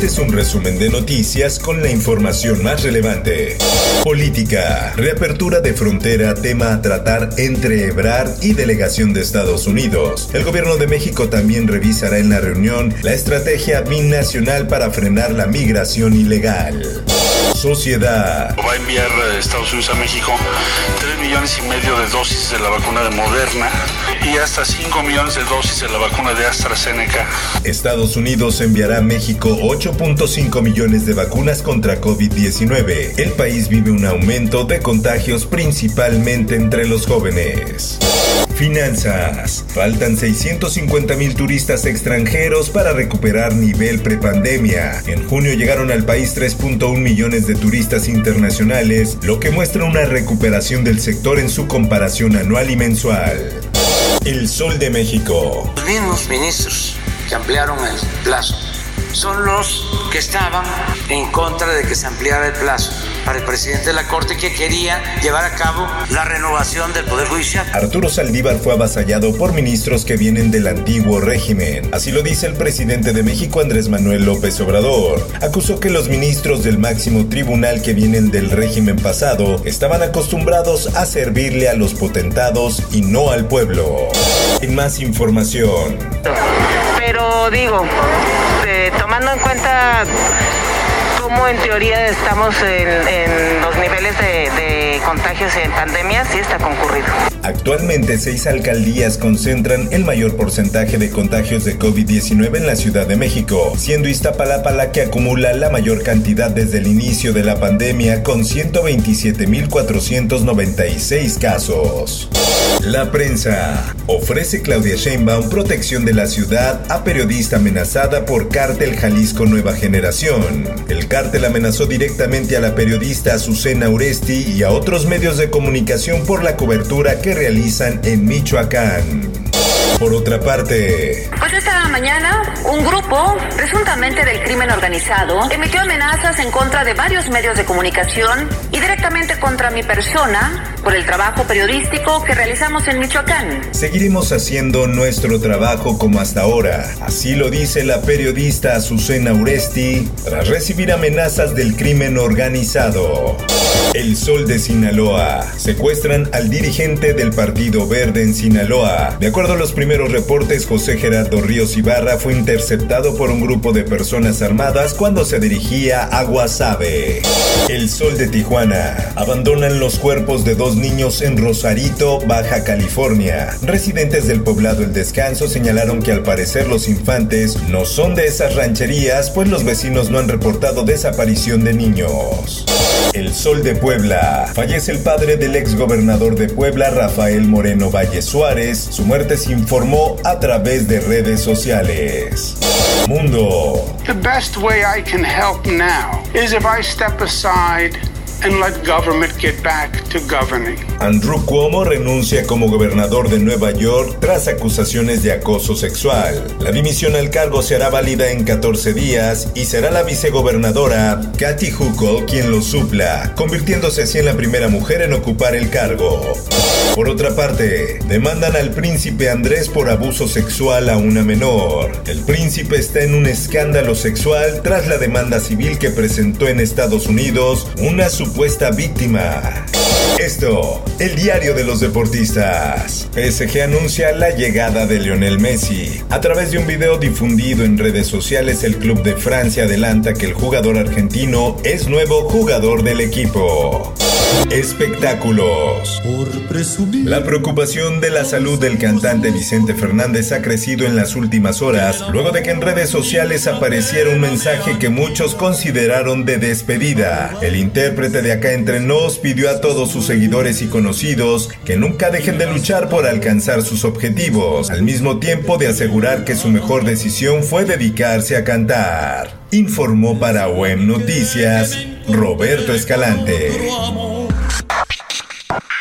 Este es un resumen de noticias con la información más relevante. Política. Reapertura de frontera, tema a tratar entre Ebrard y delegación de Estados Unidos. El gobierno de México también revisará en la reunión la estrategia binacional para frenar la migración ilegal. Sociedad. Va a enviar a Estados Unidos a México 3 millones y medio de dosis de la vacuna de Moderna y hasta 5 millones de dosis de la vacuna de AstraZeneca. Estados Unidos enviará a México 8.5 millones de vacunas contra COVID-19. El país vive un aumento de contagios principalmente entre los jóvenes. Finanzas. Faltan 650 mil turistas extranjeros para recuperar nivel prepandemia. En junio llegaron al país 3.1 millones de turistas internacionales, lo que muestra una recuperación del sector en su comparación anual y mensual. El Sol de México. Los mismos ministros que ampliaron el plazo son los que estaban en contra de que se ampliara el plazo para el presidente de la Corte que quería llevar a cabo la renovación del Poder Judicial. Arturo Saldívar fue avasallado por ministros que vienen del antiguo régimen. Así lo dice el presidente de México, Andrés Manuel López Obrador. Acusó que los ministros del máximo tribunal que vienen del régimen pasado estaban acostumbrados a servirle a los potentados y no al pueblo. En más información. Pero digo, eh, tomando en cuenta cómo en teoría estamos en, los niveles de, de, contagios en pandemia, sí está concurrido. Actualmente seis alcaldías concentran el mayor porcentaje de contagios de COVID-19 en la Ciudad de México, siendo Iztapalapa la que acumula la mayor cantidad desde el inicio de la pandemia con 127.496 casos. La prensa. Ofrece Claudia Sheinbaum protección de la ciudad a periodista amenazada por Cártel Jalisco Nueva Generación. El cártel amenazó directamente a la periodista Azucena Uresti y a otros medios de comunicación por la cobertura que realizan en Michoacán. Por otra parte, pues esta mañana un grupo, presuntamente del crimen organizado, emitió amenazas en contra de varios medios de comunicación y directamente contra mi persona por el trabajo periodístico que realizamos en Michoacán. Seguiremos haciendo nuestro trabajo como hasta ahora, así lo dice la periodista Azucena Uresti tras recibir amenazas del crimen organizado. El Sol de Sinaloa. Secuestran al dirigente del Partido Verde en Sinaloa. De acuerdo a los primeros reportes, José Gerardo Ríos Ibarra fue interceptado por un grupo de personas armadas cuando se dirigía a Guasave. El Sol de Tijuana. Abandonan los cuerpos de dos niños en Rosarito, Baja California. Residentes del poblado El Descanso señalaron que al parecer los infantes no son de esas rancherías, pues los vecinos no han reportado desaparición de niños. El Sol de Puebla. Fallece el padre del ex gobernador de Puebla, Rafael Moreno Valle Suárez. Su muerte se informó a través de redes sociales. Mundo. The best way I can help now is if I step aside and let government get back to governing. Andrew Cuomo renuncia como gobernador de Nueva York tras acusaciones de acoso sexual. La dimisión al cargo se hará válida en 14 días y será la vicegobernadora Kathy Hochul quien lo supla, convirtiéndose así en la primera mujer en ocupar el cargo. Por otra parte, demandan al príncipe Andrés por abuso sexual a una menor. El príncipe está en un escándalo sexual tras la demanda civil que presentó en Estados Unidos una supuesta víctima. Esto, el diario de los deportistas. PSG anuncia la llegada de Lionel Messi. A través de un video difundido en redes sociales, el club de Francia adelanta que el jugador argentino es nuevo jugador del equipo. Espectáculos. La preocupación de la salud del cantante Vicente Fernández ha crecido en las últimas horas, luego de que en redes sociales apareciera un mensaje que muchos consideraron de despedida. El intérprete de Acá Entre Nos pidió a todos sus seguidores y conocidos que nunca dejen de luchar por alcanzar sus objetivos, al mismo tiempo de asegurar que su mejor decisión fue dedicarse a cantar. Informó para WEM Noticias Roberto Escalante.